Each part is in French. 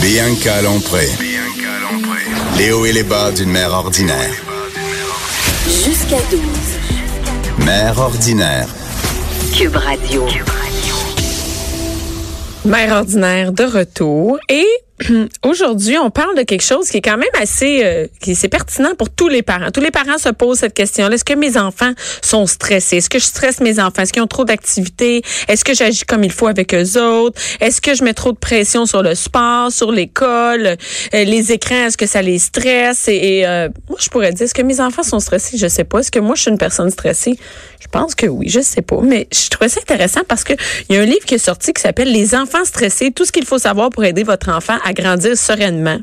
Bianca Lompré. Les hauts et les bas d'une mère ordinaire. Jusqu'à 12. Mère ordinaire. Cube Radio. Mère ordinaire de retour et aujourd'hui, on parle de quelque chose qui est quand même assez euh, qui c'est pertinent pour tous les parents. Tous les parents se posent cette question-là. Est-ce que mes enfants sont stressés? Est-ce que je stresse mes enfants? Est-ce qu'ils ont trop d'activités? Est-ce que j'agis comme il faut avec eux autres? Est-ce que je mets trop de pression sur le sport, sur l'école, euh, les écrans? Est-ce que ça les stresse? Et, euh, moi, je pourrais dire, est-ce que mes enfants sont stressés? Je sais pas. Est-ce que moi, je suis une personne stressée? Je pense que oui. Je sais pas. Mais je trouvais ça intéressant parce que il y a un livre qui est sorti qui s'appelle Les enfants stressés. Tout ce qu'il faut savoir pour aider votre enfant à grandir sereinement.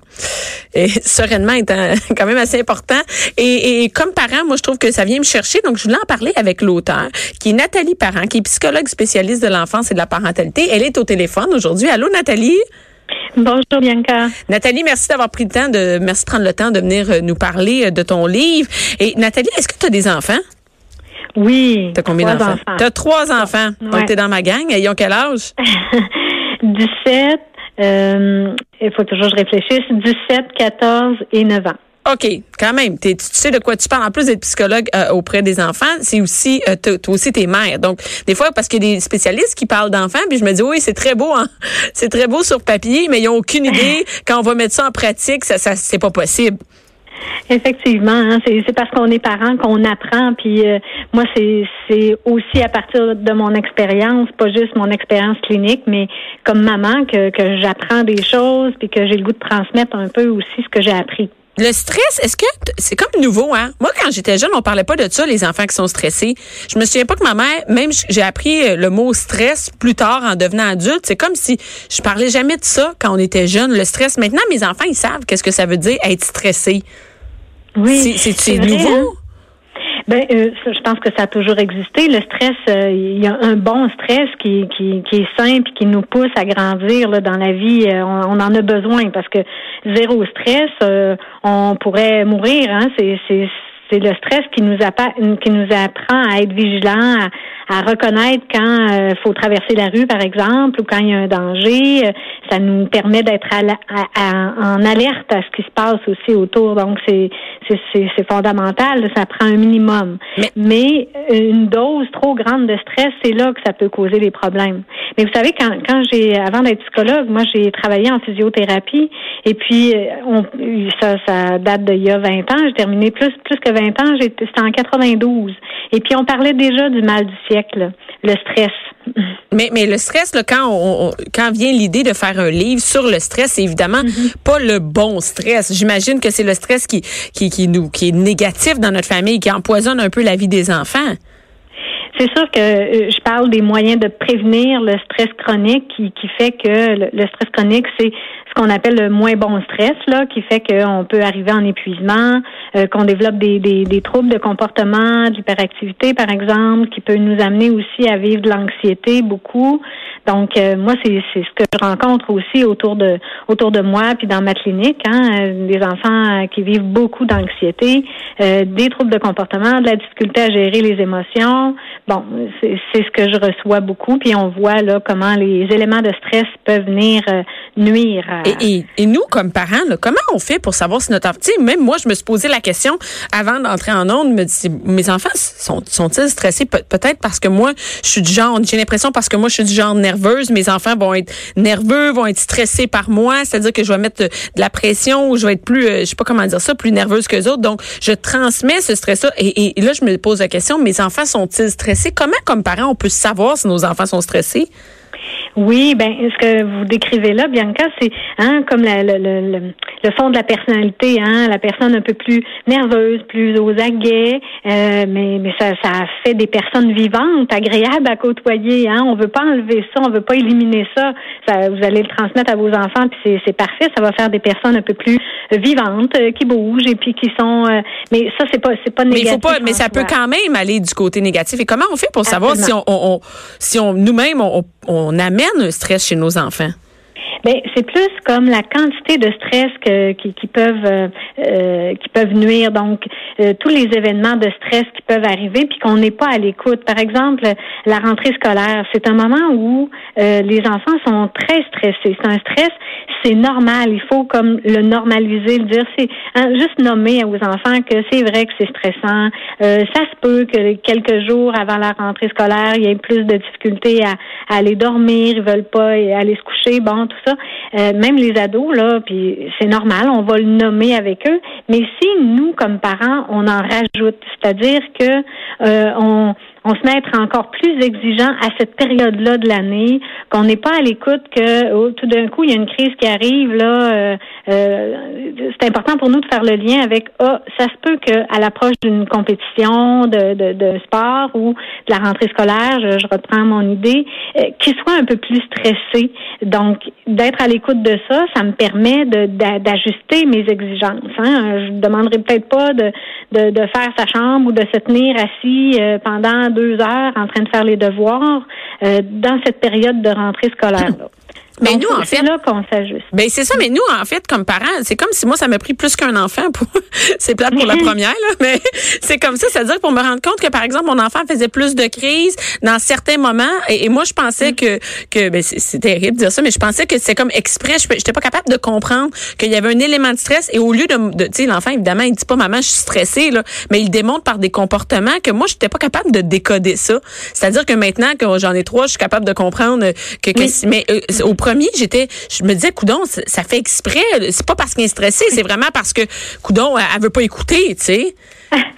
Et sereinement est quand même assez important. Et, et, comme parent, moi, je trouve que ça vient me chercher. Donc, je voulais en parler avec l'auteur, qui est Nathalie Parent, qui est psychologue spécialiste de l'enfance et de la parentalité. Elle est au téléphone aujourd'hui. Allô, Nathalie? Bonjour Bianca. Nathalie, merci d'avoir pris le temps de merci de prendre le temps de venir euh, nous parler de ton livre. Et Nathalie, est-ce que tu as des enfants? Oui. T'as combien d'enfants? T'as trois enfants. Ouais. Donc, t'es dans ma gang. Ils ont quel âge? 17, euh, il faut toujours que je réfléchisse, 17, 14 et 9 ans. OK, quand même. tu sais de quoi tu parles. En plus d'être psychologue euh, auprès des enfants, c'est aussi, euh, toi aussi, t'es mère. Donc, des fois, parce qu'il y a des spécialistes qui parlent d'enfants, puis je me dis, oui, c'est très beau, hein? C'est très beau sur papier, mais ils n'ont aucune idée. Quand on va mettre ça en pratique, ça, ça c'est pas possible. Effectivement, hein, c'est parce qu'on est parent qu'on apprend. Puis euh, moi, c'est aussi à partir de mon expérience, pas juste mon expérience clinique, mais comme maman que, j'apprends des choses, puis que j'ai le goût de transmettre un peu aussi ce que j'ai appris. Le stress, est-ce que c'est comme nouveau, hein? Moi, quand j'étais jeune, on parlait pas de ça, les enfants qui sont stressés. Je me souviens pas que ma mère, même j'ai appris le mot stress plus tard en devenant adulte. C'est comme si je parlais jamais de ça quand on était jeune. Le stress. Maintenant, mes enfants, ils savent qu'est-ce que ça veut dire être stressé. Oui. C'est nouveau? Hein? Ben, euh, je pense que ça a toujours existé. Le stress, euh, il y a un bon stress qui, qui, qui est simple, qui nous pousse à grandir là, dans la vie. Euh, on, en a besoin parce que zéro stress, on pourrait mourir. Hein? C'est, c'est, c'est le stress qui nous, apprend, qui nous apprend à être vigilant, à, à reconnaître quand il faut traverser la rue, par exemple, ou quand il y a un danger. Ça nous permet d'être en alerte à ce qui se passe aussi autour. Donc, c'est c'est fondamental. Ça prend un minimum. Mais, une dose trop grande de stress, c'est là que ça peut causer des problèmes. Mais vous savez, quand, quand j'ai, avant d'être psychologue, moi, j'ai travaillé en physiothérapie. Et puis, on, ça, ça date d'il y a 20 ans. J'ai terminé plus, plus que 20 ans. C'était en 92. Et puis, on parlait déjà du mal du siècle, le stress. Mais, mais le stress, là, quand, on, quand vient l'idée de faire un livre sur le stress, c'est évidemment Mm-hmm. pas le bon stress. J'imagine que c'est le stress qui, qui, qui, nous, qui est négatif dans notre famille, qui empoisonne un peu la vie des enfants. C'est sûr que euh, je parle des moyens de prévenir le stress chronique qui, qui fait que le, le stress chronique, c'est ce qu'on appelle le moins bon stress, là, qui fait qu'on peut arriver en épuisement, euh, qu'on développe des, des, des, troubles de comportement, de l'hyperactivité, par exemple, qui peut nous amener aussi à vivre de l'anxiété beaucoup. Donc, euh, moi, c'est ce que je rencontre aussi autour de autour de moi, puis dans ma clinique, hein, des enfants qui vivent beaucoup d'anxiété, des troubles de comportement, de la difficulté à gérer les émotions. Bon, c'est ce que je reçois beaucoup, puis on voit là comment les éléments de stress peuvent venir euh, nuire. Et, et, et, nous, comme parents, là, comment on fait pour savoir si notre enfant, même moi, je me suis posé la question avant d'entrer en onde, me mes enfants sont sont-ils stressés? Pe peut-être parce que moi, je suis du genre, j'ai l'impression parce que moi, je suis du genre nerveuse, mes enfants vont être nerveux, vont être stressés par moi, c'est-à-dire que je vais mettre de, la pression ou je vais être plus, euh, je sais pas comment dire ça, plus nerveuse que les autres. Donc, je transmets ce stress-là. Et là, je me pose la question, mes enfants sont-ils stressés? Comment, comme parents, on peut savoir si nos enfants sont stressés? Oui, ben ce que vous décrivez là, Bianca, c'est hein, comme la, le, le, le, fond de la personnalité, hein, la personne un peu plus nerveuse, plus aux aguets, euh, mais mais ça, ça fait des personnes vivantes, agréables à côtoyer. Hein, on veut pas enlever ça, on veut pas éliminer ça. ça vous allez le transmettre à vos enfants, puis c'est parfait. Ça va faire des personnes un peu plus vivantes, euh, qui bougent et puis qui sont. Euh, mais ça c'est pas c'est pas négatif. Mais faut pas, mais ça peut quand même aller du côté négatif. Et comment on fait pour savoir si on, on, si on nous-mêmes on, on amène un stress chez nos enfants? Ben, c'est plus comme la quantité de stress que, qui, qui peuvent euh, euh qui peuvent nuire. Donc, euh, tous les événements de stress qui peuvent arriver, puis qu'on n'est pas à l'écoute. Par exemple, la rentrée scolaire, c'est un moment où euh, les enfants sont très stressés. C'est un stress, c'est normal. Il faut comme le normaliser, le dire. C'est hein, juste nommer aux enfants que c'est vrai que c'est stressant. ça se peut que quelques jours avant la rentrée scolaire, il y ait plus de difficultés à, à aller dormir, ils veulent pas aller se coucher, bon, tout Euh, même les ados, là, puis c'est normal, on va le nommer avec eux. Mais si nous, comme parents, on en rajoute, c'est-à-dire que euh, on on se met à être encore plus exigeant à cette période-là de l'année, qu'on n'est pas à l'écoute que oh, tout d'un coup il y a une crise qui arrive là. Euh, euh, c'est important pour nous de faire le lien avec ah ça se peut qu'à l'approche d'une compétition de, de, de, sport ou de la rentrée scolaire, je, je reprends mon idée, euh, qu'il soit un peu plus stressé. Donc d'être à l'écoute de ça, ça me permet d'ajuster mes exigences. Hein. Je demanderai peut-être pas de, de, de faire sa chambre ou de se tenir assis pendant deux heures en train de faire les devoirs euh, dans cette période de rentrée scolaire. Là. Mais nous, en fait. C'est là qu'on s'ajuste. Ben, c'est ça, mais nous, en fait, comme parents, c'est comme si moi, ça m'a pris plus qu'un enfant pour, c'est plate pour la première, là, mais c'est comme ça, c'est-à-dire pour me rendre compte que, par exemple, mon enfant faisait plus de crises dans certains moments, et, moi, je pensais que, que, ben, c'est terrible de dire ça, mais je pensais que c'est comme exprès, je j'étais pas capable de comprendre qu'il y avait un élément de stress, et au lieu de, de tu sais, l'enfant, évidemment, il dit pas, maman, je suis stressé, là, mais il démontre par des comportements que moi, j'étais pas capable de décoder ça. C'est-à-dire que maintenant que j'en ai trois, je suis capable de comprendre que, que mais euh, au j'étais, je me disais, coudon, ça fait exprès. C'est pas parce qu'il est stressé, c'est vraiment parce que coudon, elle veut pas écouter, tu sais.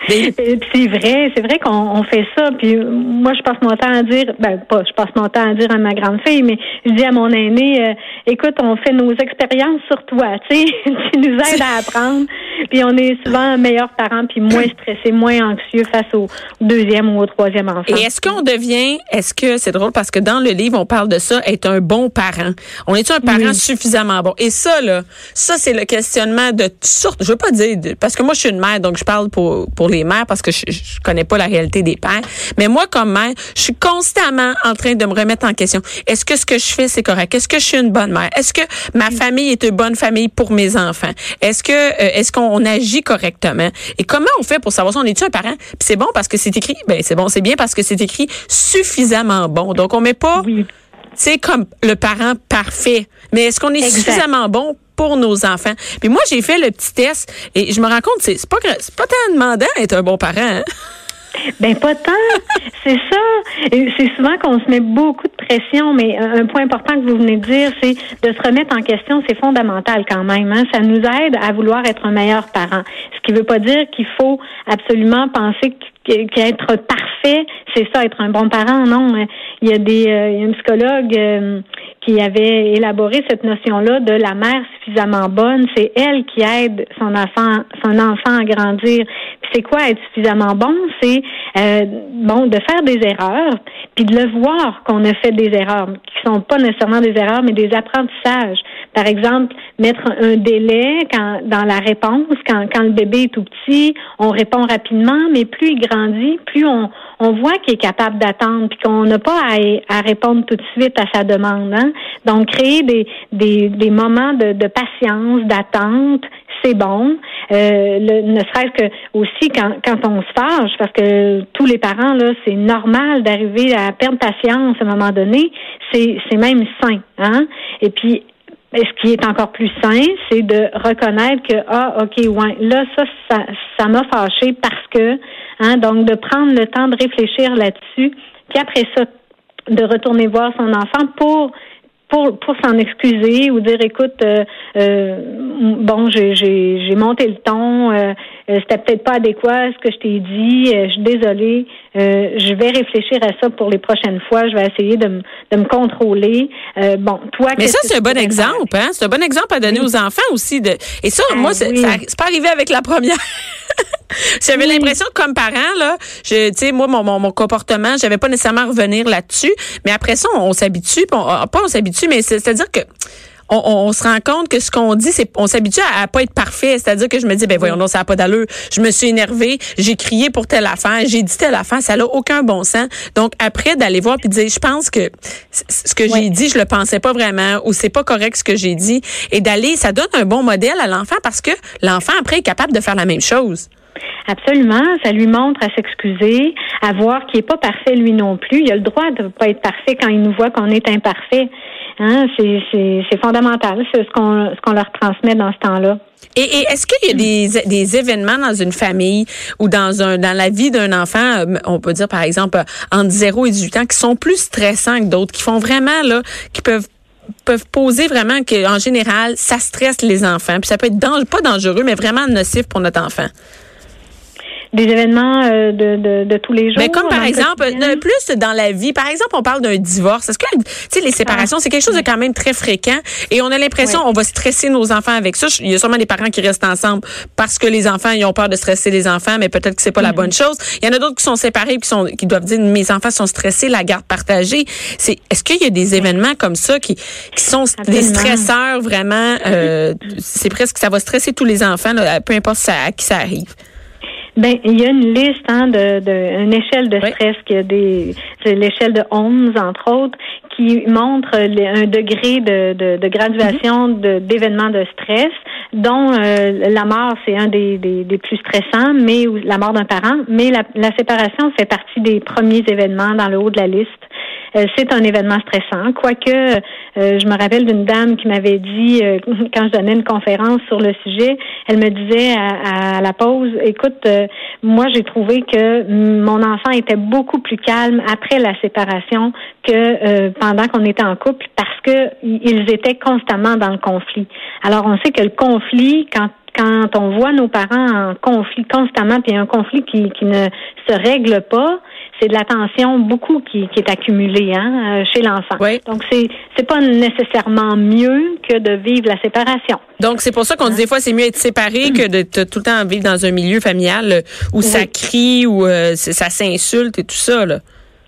C'est vrai, c'est vrai qu'on fait ça. Puis moi, je passe mon temps à dire, ben pas, je passe mon temps à dire à ma grande fille, mais je dis à mon aîné, euh, écoute, on fait nos expériences sur toi, tu sais, tu nous aides à apprendre. Puis on est souvent meilleurs parents, puis moins stressés, moins anxieux face au deuxième ou au troisième enfant. Et est-ce qu'on devient, est-ce que c'est drôle parce que dans le livre on parle de ça, être un bon parent. On est un parent suffisamment bon? Et ça là, ça c'est le questionnement de sorte. Je veux pas dire parce que moi je suis une mère, donc je parle pour pour, les mères parce que je, je connais pas la réalité des pères. Mais moi, comme mère, je suis constamment en train de me remettre en question. Est-ce que ce que je fais, c'est correct? Est-ce que je suis une bonne mère? Est-ce que ma famille est une bonne famille pour mes enfants? Est-ce que euh, est-ce qu'on agit correctement? Et comment on fait pour savoir si on est-tu un parent? Puis c'est bon parce que c'est écrit? Ben c'est bon, c'est bien parce que c'est écrit suffisamment bon. Donc on met pas. Oui. Tu sais, comme le parent parfait. Mais est-ce qu'on est suffisamment bon pour nos enfants. Puis moi, j'ai fait le petit test et je me rends compte, c'est pas, pas tant demandant d'être un bon parent. Hein? Ben pas tant, c'est ça. C'est souvent qu'on se met beaucoup de pression, mais un point important que vous venez de dire, c'est de se remettre en question, c'est fondamental quand même. Hein? Ça nous aide à vouloir être un meilleur parent. Ce qui veut pas dire qu'il faut absolument penser qu'être parfait, c'est ça, être un bon parent. Non, il y a des, euh, il y a une psychologue euh, qui avait élaboré cette notion-là de la mère suffisamment bonne. C'est elle qui aide son enfant, son enfant à grandir. Puis c'est quoi être suffisamment bon? C'est euh, bon de faire des erreurs, puis de le voir qu'on a fait des erreurs, qui sont pas nécessairement des erreurs, mais des apprentissages. Par exemple, mettre un délai quand, dans la réponse, quand, quand le bébé est tout petit, on répond rapidement, mais plus il grandit, plus on, on voit qu'il est capable d'attendre, puis qu'on n'a pas à, répondre tout de suite à sa demande. Hein? Donc, créer des, des, des moments de, de patience, d'attente, c'est bon. Euh, ne serait-ce que aussi quand, quand on se fâche, parce que tous les parents, là, c'est normal d'arriver à perdre patience à un moment donné. C'est, c'est même sain. Hein? Et puis, ce qui est encore plus sain, c'est de reconnaître que ah ok ouais là ça ça ça m'a fâché parce que hein donc de prendre le temps de réfléchir là-dessus puis après ça de retourner voir son enfant pour pour pour s'en excuser ou dire écoute euh, euh, bon j'ai j'ai monté le ton euh, c'était peut-être pas adéquat ce que je t'ai dit je suis désolée je vais réfléchir à ça pour les prochaines fois je vais essayer de me de me contrôler. Bon toi mais ça c'est un bon exemple hein? C'est un bon exemple à donner aux enfants aussi de et ça moi ah c'est pas arrivé avec la première. J'avais l'impression comme parent là, je tu sais moi mon, mon, mon comportement, j'avais pas nécessairement à revenir là-dessus, mais après ça on, s'habitue, on, pas on s'habitue mais c'est-à-dire que on, on, se rend compte que ce qu'on dit, c'est on s'habitue à, pas être parfait. C'est-à-dire que je me dis, ben voyons, non, ça n'a pas d'allure. Je me suis énervée, j'ai crié pour telle affaire, j'ai dit telle affaire, ça n'a aucun bon sens. Donc après d'aller voir puis de dire, je pense que ce que j'ai dit, je le pensais pas vraiment ou c'est pas correct ce que j'ai dit, et d'aller, ça donne un bon modèle à l'enfant parce que l'enfant après est capable de faire la même chose. Absolument. Ça lui montre à s'excuser, à voir qu'il n'est pas parfait lui non plus. Il a le droit de ne pas être parfait quand il nous voit qu'on est imparfait. Hein? C'est fondamental, c'est ce qu'on ce qu'on leur transmet dans ce temps-là. Et, est-ce qu'il y a des, des événements dans une famille ou dans un dans la vie d'un enfant, euh, on peut dire par exemple entre 0 et 18 ans, qui sont plus stressants que d'autres, qui font vraiment là, qui peuvent peuvent poser vraiment que en général ça stresse les enfants puis ça peut être pas dangereux mais vraiment nocif pour notre enfant? Des événements euh, de, de, de, tous les jours. Mais comme par exemple, plus dans la vie, par exemple, on parle d'un divorce. Est-ce que, tu sais, les séparations, c'est quelque chose de quand même très fréquent et on a l'impression on va stresser nos enfants avec ça. Il y a sûrement des parents qui restent ensemble parce que les enfants, ils ont peur de stresser les enfants, mais peut-être que c'est pas la bonne chose. Il y en a d'autres qui sont séparés qui sont, qui doivent dire, mes enfants sont stressés, la garde partagée. C'est, est-ce qu'il y a des événements comme ça qui, qui sont des stresseurs vraiment, euh, c'est presque, ça va stresser tous les enfants, peu importe ça, à qui ça arrive? Ben, il y a une liste hein, de, de une échelle de stress qui a des c'est l'échelle de 11 entre autres qui montre un degré de, de, de graduation mm-hmm. d'événements de, stress dont euh, la mort c'est un des, des, des, plus stressants mais la mort d'un parent mais la, la séparation fait partie des premiers événements dans le haut de la liste c'est un événement stressant. Quoique, euh, je me rappelle d'une dame qui m'avait dit, euh, quand je donnais une conférence sur le sujet, elle me disait à, la pause, écoute, moi j'ai trouvé que mon enfant était beaucoup plus calme après la séparation que pendant qu'on était en couple parce que ils étaient constamment dans le conflit. Alors on sait que le conflit, quand quand on voit nos parents en conflit constamment, puis un conflit qui, qui ne se règle pas, c'est de l'attention beaucoup qui, qui, est accumulée hein, euh, chez l'enfant. Donc c'est c'est pas nécessairement mieux que de vivre la séparation. Donc c'est pour ça qu'on dit hein? des fois c'est mieux être séparé que de tout le temps vivre dans un milieu familial euh, où ça crie où euh, ça s'insulte et tout ça là.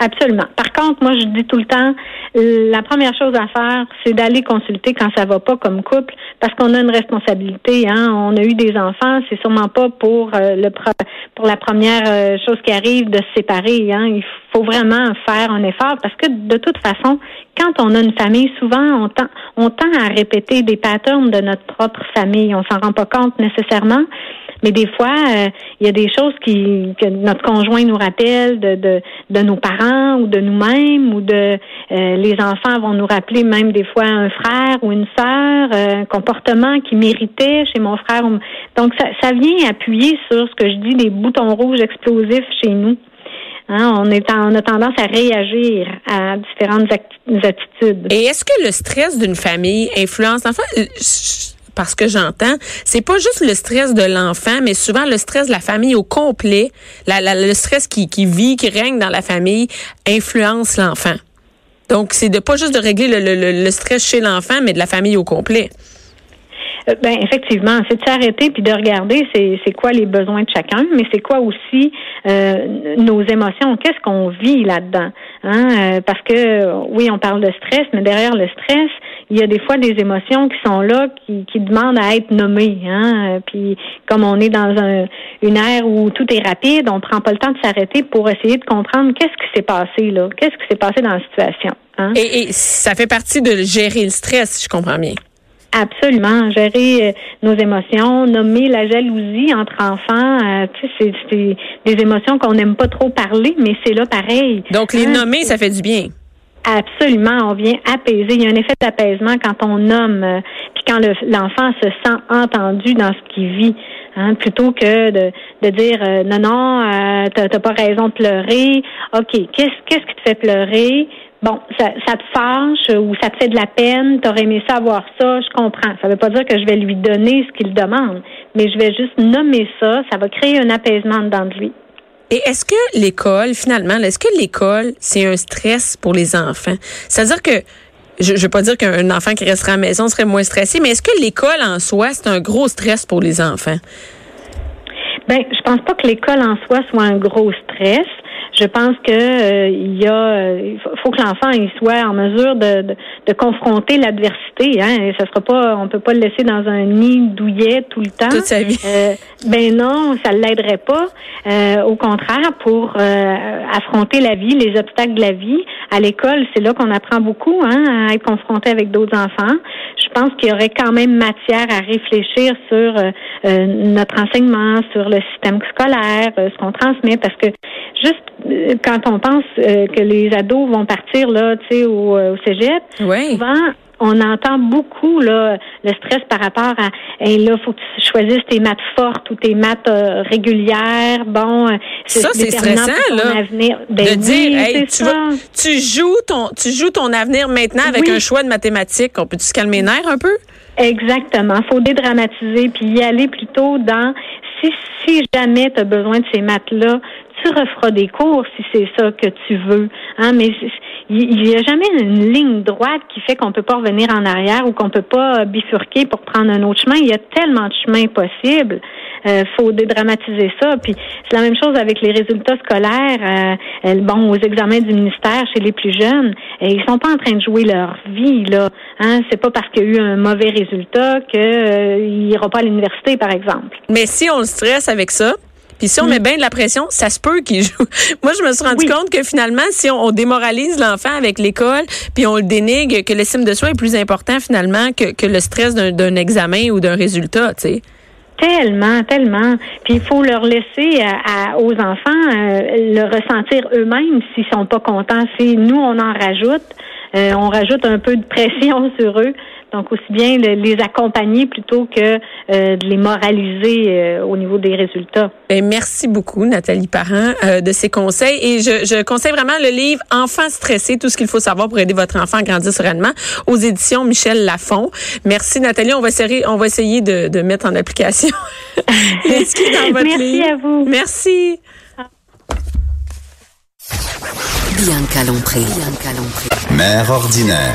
Absolument. Par contre, moi, je dis tout le temps, la première chose à faire, c'est d'aller consulter quand ça va pas comme couple, parce qu'on a une responsabilité. Hein. On a eu des enfants, c'est sûrement pas pour euh, le pour la première euh, chose qui arrive de se séparer. Hein. Il faut vraiment faire un effort, parce que de toute façon, quand on a une famille, souvent on tend on tend à répéter des patterns de notre propre famille. On s'en rend pas compte nécessairement. Mais des fois, euh, il y a des choses qui que notre conjoint nous rappelle de, de, de nos parents ou de nous-mêmes ou de euh, les enfants vont nous rappeler même des fois un frère ou une sœur, euh, un comportement qui méritait chez mon frère. Donc ça, ça vient appuyer sur ce que je dis des boutons rouges explosifs chez nous. Hein, on, a tendance à réagir à différentes attitudes. Et est-ce que le stress d'une famille influence, enfin, parce que j'entends, c'est pas juste le stress de l'enfant, mais souvent le stress de la famille au complet, le stress qui, vit, qui règne dans la famille, influence l'enfant. Donc, c'est de pas juste de régler le stress chez l'enfant, mais de la famille au complet. Euh, ben effectivement, c'est de s'arrêter puis de regarder c'est quoi les besoins de chacun, mais c'est quoi aussi euh, nos émotions, qu'est-ce qu'on vit là-dedans, hein? Euh, parce que oui, on parle de stress, mais derrière le stress, il y a des fois des émotions qui sont là, qui, qui demandent à être nommées, hein? Puis comme on est dans un, une ère où tout est rapide, on prend pas le temps de s'arrêter pour essayer de comprendre qu'est-ce qui s'est passé là, qu'est-ce qui s'est passé dans la situation. Hein? Et, et ça fait partie de gérer le stress, si je comprends bien. Absolument, gérer euh, nos émotions, nommer la jalousie entre enfants, euh, tu sais, c'est des émotions qu'on n'aime pas trop parler, mais c'est là pareil. Donc les hein? nommer, ça fait du bien. Absolument, on vient apaiser. Il y a un effet d'apaisement quand on nomme, euh, puis quand l'enfant se sent entendu dans ce qu'il vit, hein, plutôt que de, de dire non non, euh, t'as pas raison de pleurer. Ok, qu'est-ce qu'est-ce qui te fait pleurer? Bon, ça, ça te fâche ou ça te fait de la peine, t'aurais aimé ça avoir ça, je comprends. Ça veut pas dire que je vais lui donner ce qu'il demande, mais je vais juste nommer ça, ça va créer un apaisement dans lui. Et est-ce que l'école, finalement, est-ce que l'école, c'est un stress pour les enfants? C'est-à-dire que je ne veux pas dire qu'un enfant qui resterait à la maison serait moins stressé, mais est-ce que l'école en soi, c'est un gros stress pour les enfants? Ben, je pense pas que l'école en soi soit un gros stress. Je pense que euh, il y a, euh, faut que l'enfant il soit en mesure de, de, de confronter l'adversité. Hein, et ça sera pas, on peut pas le laisser dans un nid douillet tout le temps. Toute sa vie. Euh, ben non, ça l'aiderait pas. Euh, au contraire, pour affronter la vie, les obstacles de la vie, à l'école, c'est là qu'on apprend beaucoup, hein, à être confronté avec d'autres enfants. Je pense qu'il y aurait quand même matière à réfléchir sur notre enseignement, sur le système scolaire, ce qu'on transmet, parce que juste quand on pense euh, que les ados vont partir là, tu sais, au, euh, au cégep, souvent on entend beaucoup là le stress par rapport à et là faut que tu choisisses tes maths fortes ou tes maths euh, régulières. Bon ça c'est stressant là avenir. Ben de dire hey, tu, tu joues ton tu joues ton avenir maintenant avec un choix de mathématiques. On peut tu se calmer les nerfs un peu? Exactement. Faut dédramatiser puis y aller plutôt dans si si jamais tu as besoin de ces maths là tu referas des cours si c'est ça que tu veux. Hein, mais il n'y a jamais une ligne droite qui fait qu'on peut pas revenir en arrière ou qu'on peut pas bifurquer pour prendre un autre chemin. Il y a tellement de chemins possibles. Euh, faut dédramatiser ça. Puis c'est la même chose avec les résultats scolaires. Euh, bon, aux examens du ministère chez les plus jeunes, et ils sont pas en train de jouer leur vie là. Hein, c'est pas parce qu'il y a eu un mauvais résultat qu'il euh, ira pas à l'université, par exemple. Mais si on le stresse avec ça, puis si on met bien de la pression, ça se peut qu'il joue. Moi, je me suis rendu compte que finalement, si on, démoralise l'enfant avec l'école, puis on le dénigre, que l'estime de soi est plus important finalement que, que le stress d'un examen ou d'un résultat, tu sais. Tellement, tellement. Puis il faut leur laisser à, aux enfants euh, le ressentir eux-mêmes s'ils sont pas contents. Si nous on en rajoute, euh, on rajoute un peu de pression sur eux. Donc, aussi bien les accompagner plutôt que euh, de les moraliser euh, au niveau des résultats. Et merci beaucoup, Nathalie Parent, de ces conseils. Et je, je, conseille vraiment le livre Enfants stressés, tout ce qu'il faut savoir pour aider votre enfant à grandir sereinement aux éditions Michel Lafon. Merci, Nathalie. On va essayer, on va essayer de, de mettre en application ce qui est dans votre Merci à vous. Merci. Bianca Lompré. Mère ordinaire.